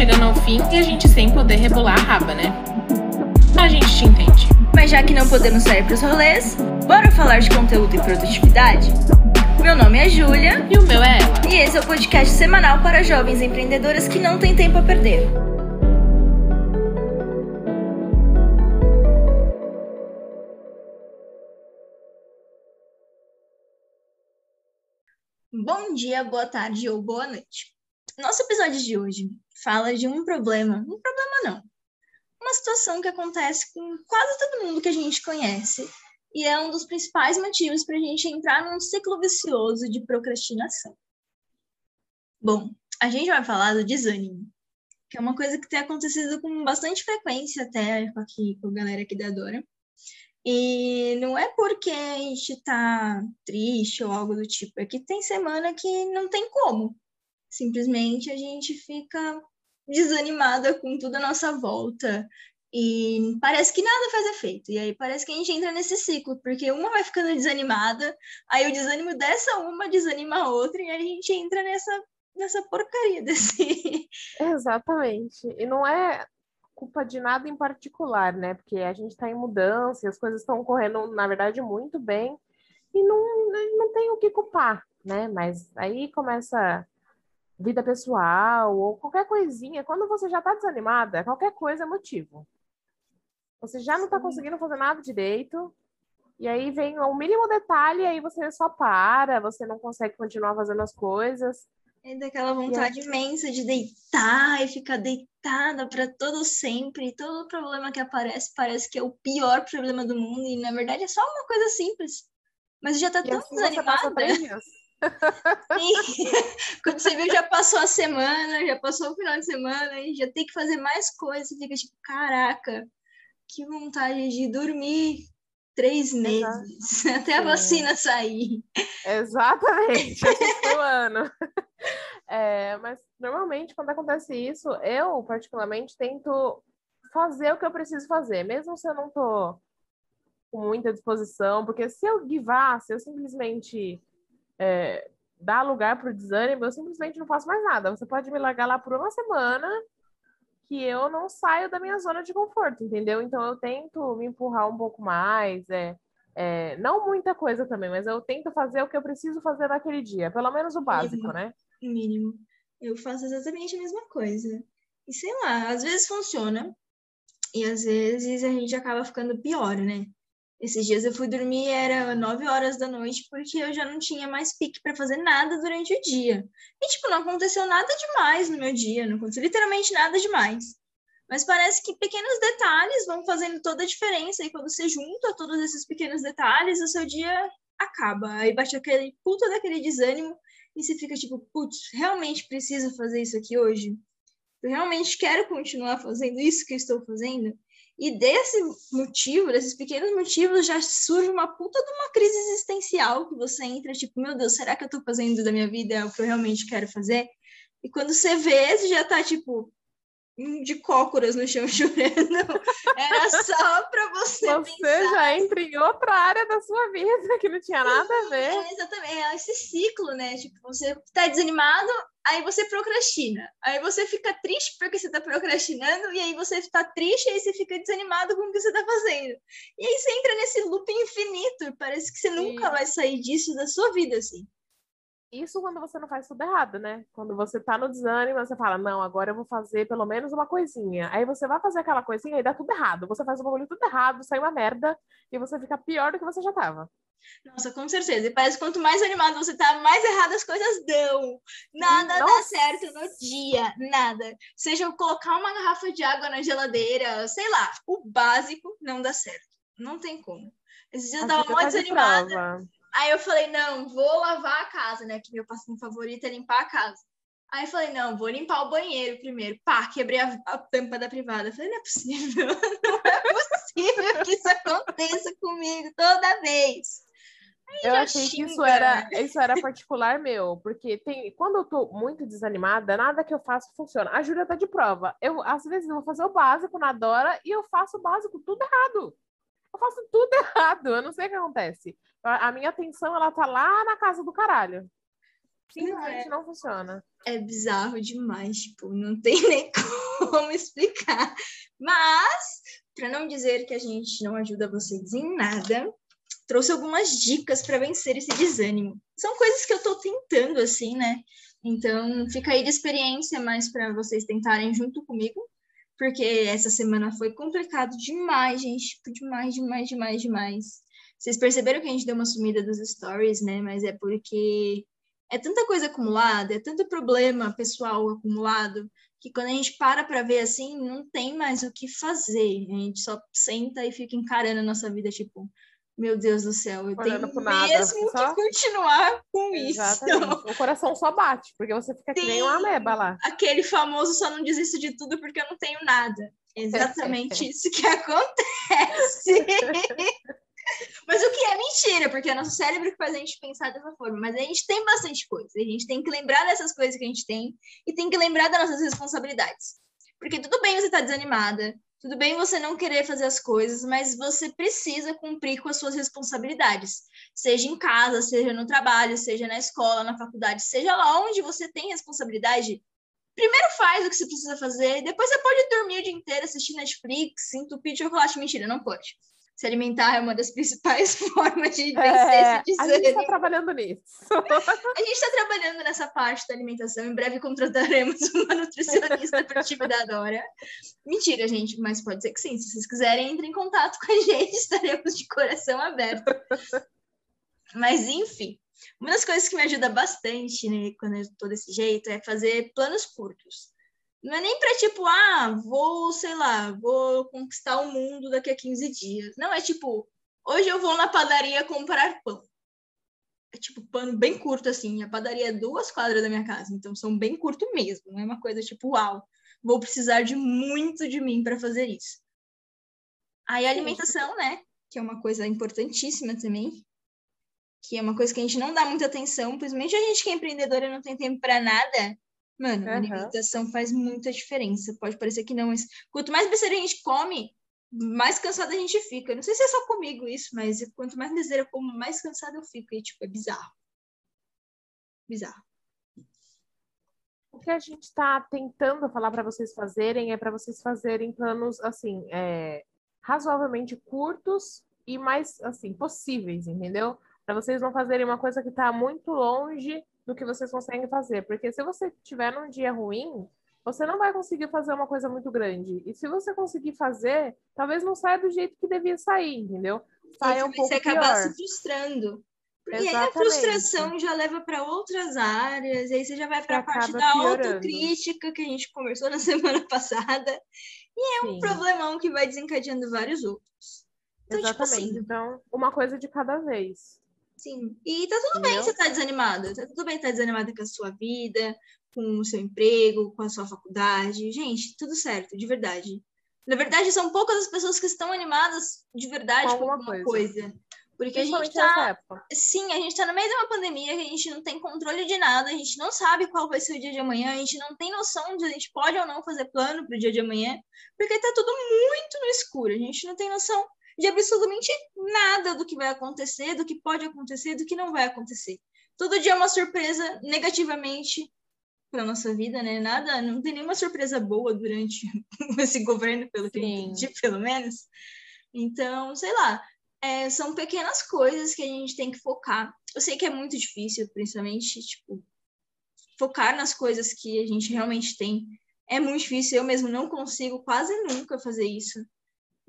chegando ao fim e a gente sem poder rebolar a raba, né? A gente te entende. Mas já que não podemos sair pros rolês, bora falar de conteúdo e produtividade? Meu nome é Júlia E o meu é ela. e esse é o podcast semanal para jovens empreendedoras que não têm tempo a perder. Bom dia, boa tarde ou boa noite. Nosso episódio de hoje fala de um problema, um problema não, uma situação que acontece com quase todo mundo que a gente conhece e é um dos principais motivos para a gente entrar num ciclo vicioso de procrastinação. Bom, a gente vai falar do desânimo, que é uma coisa que tem acontecido com bastante frequência até aqui com a galera aqui da Dora. E não é porque a gente tá triste ou algo do tipo, é que tem semana que não tem como. Simplesmente a gente fica desanimada com tudo à nossa volta e parece que nada faz efeito. E aí parece que a gente entra nesse ciclo, porque uma vai ficando desanimada, aí o desânimo dessa uma desanima a outra, e aí a gente entra nessa, nessa porcaria desse. Exatamente. E não é culpa de nada em particular, né? Porque a gente está em mudança as coisas estão correndo, na verdade, muito bem e não, não tem o que culpar, né? Mas aí começa vida pessoal ou qualquer coisinha. Quando você já está desanimada, qualquer coisa é motivo. Você já não está conseguindo fazer nada direito. E aí vem o mínimo detalhe, e aí você só para, você não consegue continuar fazendo as coisas. É daquela vontade imensa de deitar e ficar deitada para todo sempre. Todo problema que aparece parece que é o pior problema do mundo. E na verdade é só uma coisa simples. Mas já tá E tão assim desanimada. Quando você viu, já passou a semana, já passou o final de semana e já tem que fazer mais coisas. Você fica tipo, caraca, que vontade de dormir três meses até a vacina sair. Exatamente, esse ano. É, mas normalmente, quando acontece isso, eu, particularmente, tento fazer o que eu preciso fazer, mesmo se eu não tô com muita disposição, porque se eu guivar, se eu simplesmente é, dar lugar para o desânimo, eu simplesmente não faço mais nada. Você pode me largar lá por uma semana que eu não saio da minha zona de conforto, entendeu? Então eu tento me empurrar um pouco mais, é, é, não muita coisa também, mas eu tento fazer o que eu preciso fazer naquele dia, pelo menos o básico, Uhum. né? mínimo. Eu faço exatamente a mesma coisa. E sei lá, às vezes funciona e às vezes a gente acaba ficando pior, né? Esses dias eu fui dormir, era 9 horas da noite, porque eu já não tinha mais pique para fazer nada durante o dia. E, tipo, não aconteceu nada demais no meu dia, não aconteceu literalmente nada demais. Mas parece que pequenos detalhes vão fazendo toda a diferença, e quando você junta todos esses pequenos detalhes, o seu dia acaba. Aí bate aquele puta daquele desânimo, e você fica tipo, putz, realmente preciso fazer isso aqui hoje? Eu realmente quero continuar fazendo isso que eu estou fazendo? E desse motivo, desses pequenos motivos, já surge uma puta de uma crise existencial que você entra, tipo, meu Deus, será que eu tô fazendo da minha vida o que eu realmente quero fazer? E quando você vê, você já tá, tipo, de cócoras no chão chorando. Era só pra você, Você pensar. já entra em outra área da sua vida que não tinha nada a ver. É, exatamente, é esse ciclo, né? Tipo, você tá desanimado, aí você procrastina. Aí você fica triste porque você tá procrastinando, e aí você tá triste, e aí você fica desanimado com o que você tá fazendo. E aí você entra nesse loop infinito, e parece que você nunca Sim. vai sair disso da sua vida, assim. Isso quando você não faz tudo errado, né? Quando você tá no desânimo, você fala, não, agora eu vou fazer pelo menos uma coisinha. Aí você vai fazer aquela coisinha e dá tudo errado. Você faz o bagulho tudo errado, sai uma merda, e você fica pior do que você já tava. Nossa, com certeza. E parece que quanto mais animado você tá, mais errado as coisas dão. Nada dá Nossa. certo no dia, nada. Seja eu colocar uma garrafa de água na geladeira, sei lá, o básico não dá certo. Não tem como. Esses dias eu tava mó de desanimada. prova. Aí eu falei, não, vou lavar a casa, né? Que meu passinho favorito é limpar a casa. Aí eu falei, não, vou limpar o banheiro primeiro. Pá, quebrei a, a tampa da privada. Eu falei, não é possível, não é possível que isso aconteça comigo toda vez. Eu achei que isso era, isso era particular meu, porque tem, quando eu tô muito desanimada, nada que eu faço funciona. A Júlia tá de prova. Eu, às vezes, eu vou fazer o básico na Dora e eu faço o básico tudo errado. Eu faço tudo errado, eu não sei o que acontece. A, minha atenção, ela tá lá na casa do caralho. Simplesmente não, é, não funciona. É bizarro demais, tipo, não tem nem como explicar. Mas, para não dizer que a gente não ajuda vocês em nada, trouxe algumas dicas para vencer esse desânimo. São coisas que eu estou tentando, assim, né? Então, fica aí de experiência mais para vocês tentarem junto comigo, porque essa semana foi complicado demais, gente. Tipo, demais, demais, demais, demais. Vocês perceberam que a gente deu uma sumida dos stories, né? Mas é porque é tanta coisa acumulada, é tanto problema pessoal acumulado, que quando a gente para para ver assim, não tem mais o que fazer. A gente só senta e fica encarando a nossa vida, tipo, meu Deus do céu, eu Olhando tenho mesmo só... que continuar com Exatamente. isso. O coração só bate, porque você fica Sim. que nem uma ameba lá. Aquele famoso só não desisto de tudo porque eu não tenho nada. Exatamente isso que acontece. Mas o que é mentira, porque é nosso cérebro que faz a gente pensar dessa forma. Mas a gente tem bastante coisa. A gente tem que lembrar dessas coisas que a gente tem e tem que lembrar das nossas responsabilidades. Porque tudo bem você estar tá desanimada, tudo bem você não querer fazer as coisas, mas você precisa cumprir com as suas responsabilidades. Seja em casa, seja no trabalho, seja na escola, na faculdade, seja lá onde você tem responsabilidade. Primeiro faz o que você precisa fazer, depois você pode dormir o dia inteiro assistindo Netflix, entupir de chocolate. Mentira, não pode se alimentar é uma das principais formas de vencer é, esse desânimo. A gente está trabalhando nisso. a gente está trabalhando nessa parte da alimentação. Em breve contrataremos uma nutricionista para time da Dora. Mentira, gente, mas pode ser que sim. Se vocês quiserem, entrem em contato com a gente, estaremos de coração aberto. Mas, enfim, uma das coisas que me ajuda bastante, né, quando eu estou desse jeito, é fazer planos curtos. Não é nem para tipo, ah, vou, sei lá, vou conquistar o mundo daqui a 15 dias. Não, é tipo, hoje eu vou na padaria comprar pão. É tipo pano bem curto assim. A padaria é duas quadras da minha casa, então são bem curto mesmo. Não é uma coisa tipo, uau, vou precisar de muito de mim para fazer isso. Aí a alimentação, né? Que é uma coisa importantíssima também. Que é uma coisa que a gente não dá muita atenção, principalmente a gente que é empreendedora e não tem tempo para nada Mano, uhum. a alimentação faz muita diferença. Pode parecer que não, mas quanto mais besteira a gente come, mais cansada a gente fica. Não sei se é só comigo isso, mas quanto mais besteira eu como, mais cansada eu fico. E, tipo, é bizarro. Bizarro. O que a gente está tentando falar para vocês fazerem é para vocês fazerem planos, assim, é, razoavelmente curtos e mais, assim, possíveis, entendeu? Para vocês não fazerem uma coisa que está muito longe do que vocês conseguem fazer. Porque se você tiver num dia ruim, você não vai conseguir fazer uma coisa muito grande. E se você conseguir fazer, talvez não saia do jeito que devia sair, entendeu? Saia um pouco você acabar se frustrando. Exatamente. aí a frustração já leva para outras áreas, aí você já vai para a parte da piorando. autocrítica que a gente conversou na semana passada. E é Sim. um problemão que vai desencadeando vários outros. Então, Exatamente. Tipo assim, então, uma coisa de cada vez. Sim. E tá tudo Entendeu? bem você tá desanimada. Tá tudo bem estar tá desanimada com a sua vida, com o seu emprego, com a sua faculdade. Gente, tudo certo, de verdade. Na verdade, são poucas as pessoas que estão animadas de verdade com alguma, alguma coisa. coisa. Porque a gente tá. Sim, a gente tá no meio de uma pandemia que a gente não tem controle de nada, a gente não sabe qual vai ser o dia de amanhã, a gente não tem noção de a gente pode ou não fazer plano pro dia de amanhã, porque tá tudo muito no escuro, a gente não tem noção de absolutamente nada do que vai acontecer, do que pode acontecer, do que não vai acontecer. Todo dia é uma surpresa negativamente para nossa vida, né? Nada, não tem nenhuma surpresa boa durante esse governo, pelo que eu entendi, pelo menos. Então, sei lá, é, são pequenas coisas que a gente tem que focar. Eu sei que é muito difícil, principalmente, tipo, focar nas coisas que a gente realmente tem. É muito difícil, eu mesmo não consigo quase nunca fazer isso.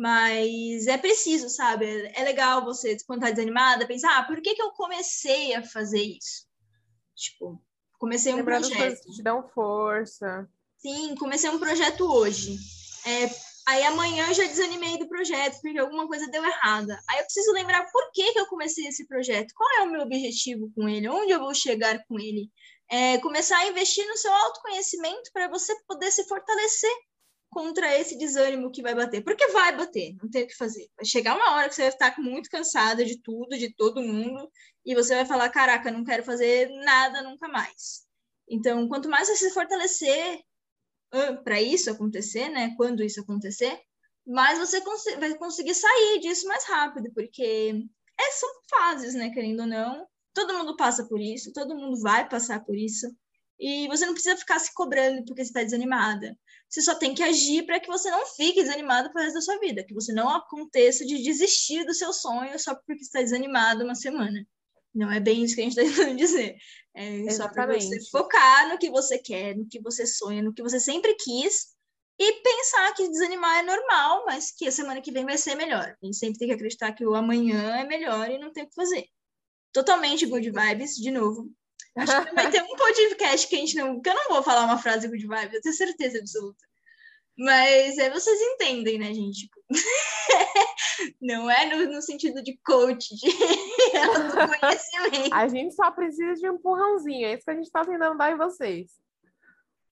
Mas é preciso, sabe? É legal você, quando tá desanimada, pensar, ah, por que, que eu comecei a fazer isso? Tipo, comecei um Lembrar projeto. Que te dão força. Sim, comecei um projeto hoje. É, aí amanhã eu já desanimei do projeto, porque alguma coisa deu errada. Aí eu preciso lembrar por que, que eu comecei esse projeto, qual é o meu objetivo com ele, onde eu vou chegar com ele. É, começar a investir no seu autoconhecimento para você poder se fortalecer contra esse desânimo que vai bater. Porque vai bater, não tem o que fazer. Vai chegar uma hora que você vai estar muito cansada de tudo, de todo mundo, e você vai falar: caraca, não quero fazer nada nunca mais. Então, quanto mais você se fortalecer para isso acontecer, né? Quando isso acontecer, mais você cons vai conseguir sair disso mais rápido, porque é, são fases, né? Querendo ou não, todo mundo passa por isso, todo mundo vai passar por isso. E você não precisa ficar se cobrando porque você está desanimada. Você só tem que agir para que você não fique desanimado para o resto da sua vida, que você não aconteça de desistir do seu sonho só porque está desanimado uma semana. Não é bem isso que a gente está tentando dizer. É Exatamente. só para você focar no que você quer, no que você sonha, no que você sempre quis e pensar que desanimar é normal, mas que a semana que vem vai ser melhor. A gente sempre tem que acreditar que o amanhã é melhor e não tem o que fazer. Totalmente good vibes, de novo. Acho que vai ter um podcast que a gente não. que eu não vou falar uma frase good vibes, eu tenho certeza absoluta. Mas é, vocês entendem, né, gente? não é no, no, sentido de coach, de conhecimento. A gente só precisa de um empurrãozinho, é isso que a gente está tentando dar em vocês.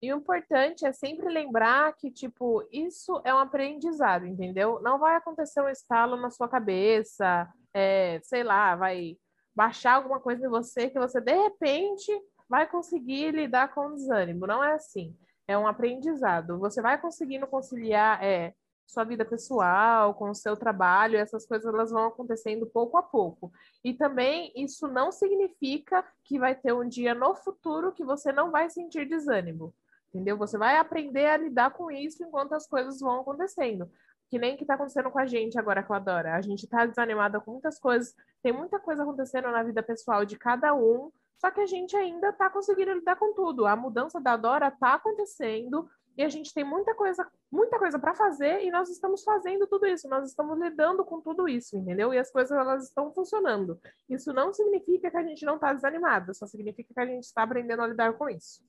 E o importante é sempre lembrar que, tipo, isso é um aprendizado, entendeu? Não vai acontecer um estalo na sua cabeça, é, sei lá, vai baixar alguma coisa em você que você de repente vai conseguir lidar com o desânimo. Não é assim. É um aprendizado. Você vai conseguindo conciliar é, sua vida pessoal com o seu trabalho, essas coisas elas vão acontecendo pouco a pouco. E também isso não significa que vai ter um dia no futuro que você não vai sentir desânimo. Entendeu? Você vai aprender a lidar com isso enquanto as coisas vão acontecendo que nem que tá acontecendo com a gente agora com a Dora. A gente tá desanimada com muitas coisas, tem muita coisa acontecendo na vida pessoal de cada um, só que a gente ainda tá conseguindo lidar com tudo. A mudança da Dora tá acontecendo e a gente tem muita coisa, muita coisa para fazer e nós estamos fazendo tudo isso, nós estamos lidando com tudo isso, entendeu? E as coisas elas estão funcionando. Isso não significa que a gente não tá desanimada, só significa que a gente está aprendendo a lidar com isso.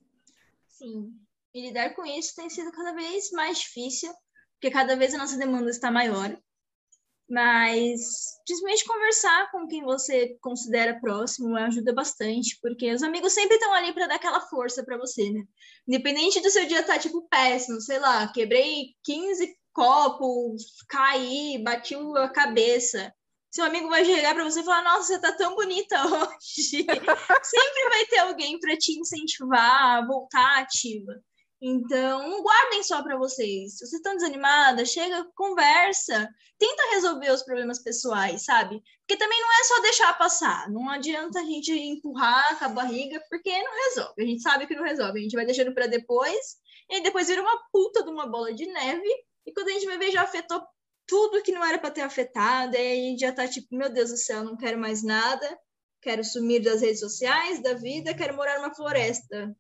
Sim. E lidar com isso tem sido cada vez mais difícil, porque cada vez a nossa demanda está maior. Mas, principalmente conversar com quem você considera próximo ajuda bastante, porque os amigos sempre estão ali para dar aquela força para você, né? Independente do seu dia estar, tá, tipo, péssimo, sei lá, quebrei 15 copos, caí, bati a cabeça. Seu amigo vai chegar para você e falar: Nossa, você tá tão bonita hoje. sempre vai ter alguém para te incentivar a voltar ativa. Então, guardem só para vocês. Se vocês estão desanimadas, chega, conversa, tenta resolver os problemas pessoais, sabe? Porque também não é só deixar passar. Não adianta a gente empurrar com a barriga, porque não resolve. A gente sabe que não resolve. A gente vai deixando para depois, e depois vira uma puta de uma bola de neve. E quando a gente vai ver, já afetou tudo que não era para ter afetado. E aí a gente já tá tipo, meu Deus do céu, não quero mais nada quero sumir das redes sociais, da vida, quero morar numa floresta,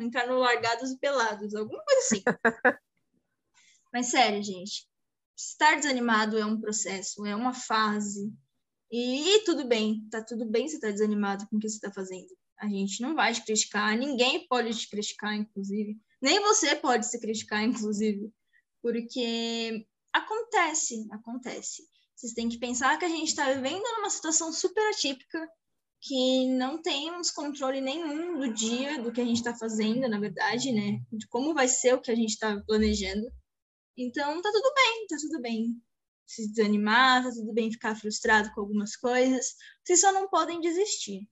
entrar no Largados e Pelados, alguma coisa assim. Mas sério, gente, estar desanimado é um processo, é uma fase. E, tudo bem, tá tudo bem se tá desanimado com o que você está fazendo. A gente não vai te criticar, ninguém pode te criticar, inclusive. Nem você pode se criticar, inclusive. Porque acontece, acontece. Vocês têm que pensar que a gente está vivendo numa situação super atípica que não temos controle nenhum do dia, do que a gente está fazendo, na verdade, né? De como vai ser o que a gente está planejando. Então, tá tudo bem, tá tudo bem se desanimar, tá tudo bem ficar frustrado com algumas coisas. Vocês só não podem desistir.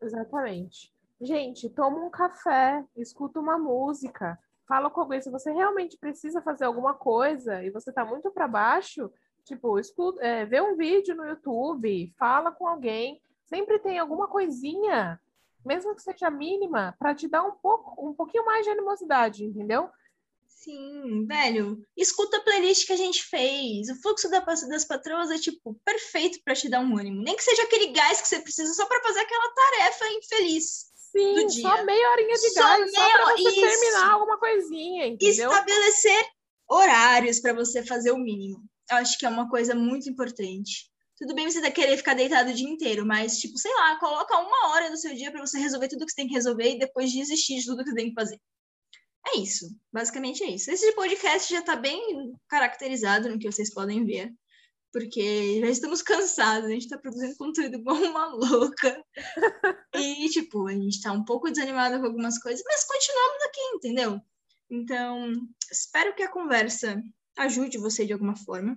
Exatamente. Gente, toma um café, escuta uma música, fala com alguém. Se você realmente precisa fazer alguma coisa e você tá muito para baixo, Tipo, escuta, é, vê um vídeo no YouTube, fala com alguém, sempre tem alguma coisinha, mesmo que seja mínima, para te dar um pouco, um pouquinho mais de animosidade, entendeu? Sim, velho. Escuta a playlist que a gente fez. O fluxo da, das patroas é, tipo, perfeito para te dar um ânimo. Nem que seja aquele gás que você precisa só para fazer aquela tarefa infeliz. Sim, do dia. só meia horinha de só gás, meia... só pra você Isso. terminar alguma coisinha, entendeu? Estabelecer horários para você fazer o mínimo acho que é uma coisa muito importante. Tudo bem você querer ficar deitado o dia inteiro, mas, tipo, sei lá, coloca uma hora do seu dia para você resolver tudo que você tem que resolver e depois desistir de tudo que você tem que fazer. É isso. Basicamente é isso. Esse podcast já está bem caracterizado no que vocês podem ver. Porque já estamos cansados, a gente está produzindo conteúdo igual uma louca. e, tipo, a gente está um pouco desanimado com algumas coisas, mas continuamos aqui, entendeu? Então, espero que a conversa ajude você de alguma forma.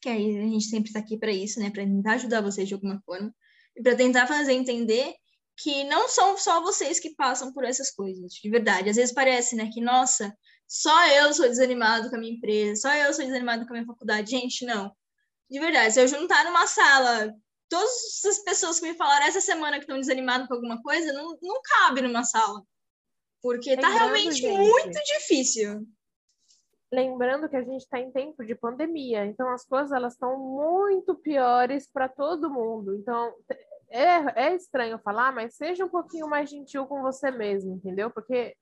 Que aí a gente sempre está aqui para isso, né? Para tentar ajudar você de alguma forma. E para tentar fazer entender que não são só vocês que passam por essas coisas, de verdade. Às vezes parece, né, que, nossa, só eu sou desanimado com a minha empresa, só eu sou desanimado com a minha faculdade. Gente, não. De verdade, se eu juntar numa sala todas as pessoas que me falaram essa semana que estão desanimadas com alguma coisa, não, não cabe numa sala. Porque tá realmente gente. muito difícil. Lembrando que a gente está em tempo de pandemia, então as coisas elas estão muito piores para todo mundo. Então é, é estranho falar, mas seja um pouquinho mais gentil com você mesmo, entendeu? Porque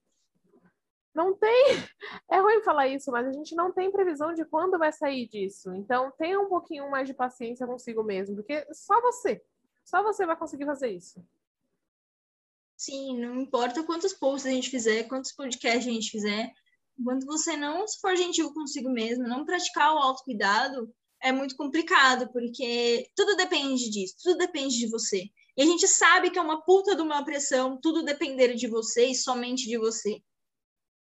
não tem. É ruim falar isso, mas a gente não tem previsão de quando vai sair disso. Então, tenha um pouquinho mais de paciência consigo mesmo, porque só você, só você vai conseguir fazer isso. Sim, não importa quantos posts a gente fizer, quantos podcasts a gente fizer, quando você não for gentil consigo mesmo, não praticar o autocuidado, é muito complicado, porque tudo depende disso, tudo depende de você. E a gente sabe que é uma puta de uma pressão, tudo depender de você e somente de você.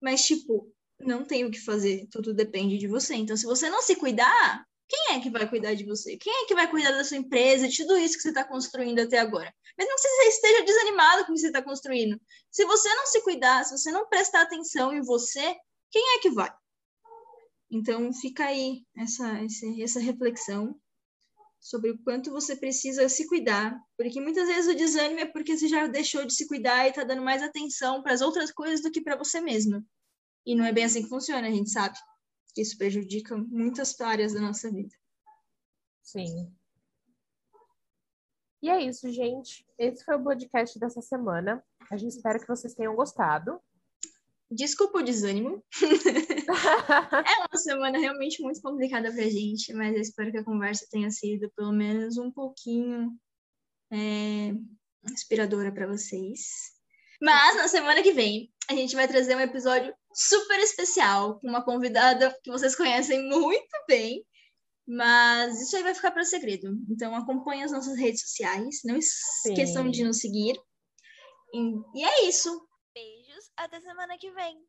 Mas, tipo, não tem o que fazer, tudo depende de você. Então, se você não se cuidar, quem é que vai cuidar de você? Quem é que vai cuidar da sua empresa, de tudo isso que você está construindo até agora? Mesmo que você esteja desanimado com o que você está construindo. Se você não se cuidar, se você não prestar atenção em você, quem é que vai? Então, fica aí essa, essa reflexão sobre o quanto você precisa se cuidar, porque muitas vezes o desânimo é porque você já deixou de se cuidar e está dando mais atenção para as outras coisas do que para você mesmo. E não é bem assim que funciona, a gente sabe. Isso prejudica muitas áreas da nossa vida. Sim. E é isso, gente. Esse foi o podcast dessa semana. A gente espera que vocês tenham gostado. Desculpa o desânimo. é uma semana realmente muito complicada pra gente, mas eu espero que a conversa tenha sido pelo menos um pouquinho é, inspiradora para vocês. Mas na semana que vem a gente vai trazer um episódio super especial com uma convidada que vocês conhecem muito bem, mas isso aí vai ficar para segredo. Então acompanhe as nossas redes sociais, não esqueçam Sim. de nos seguir. E é isso até semana que vem.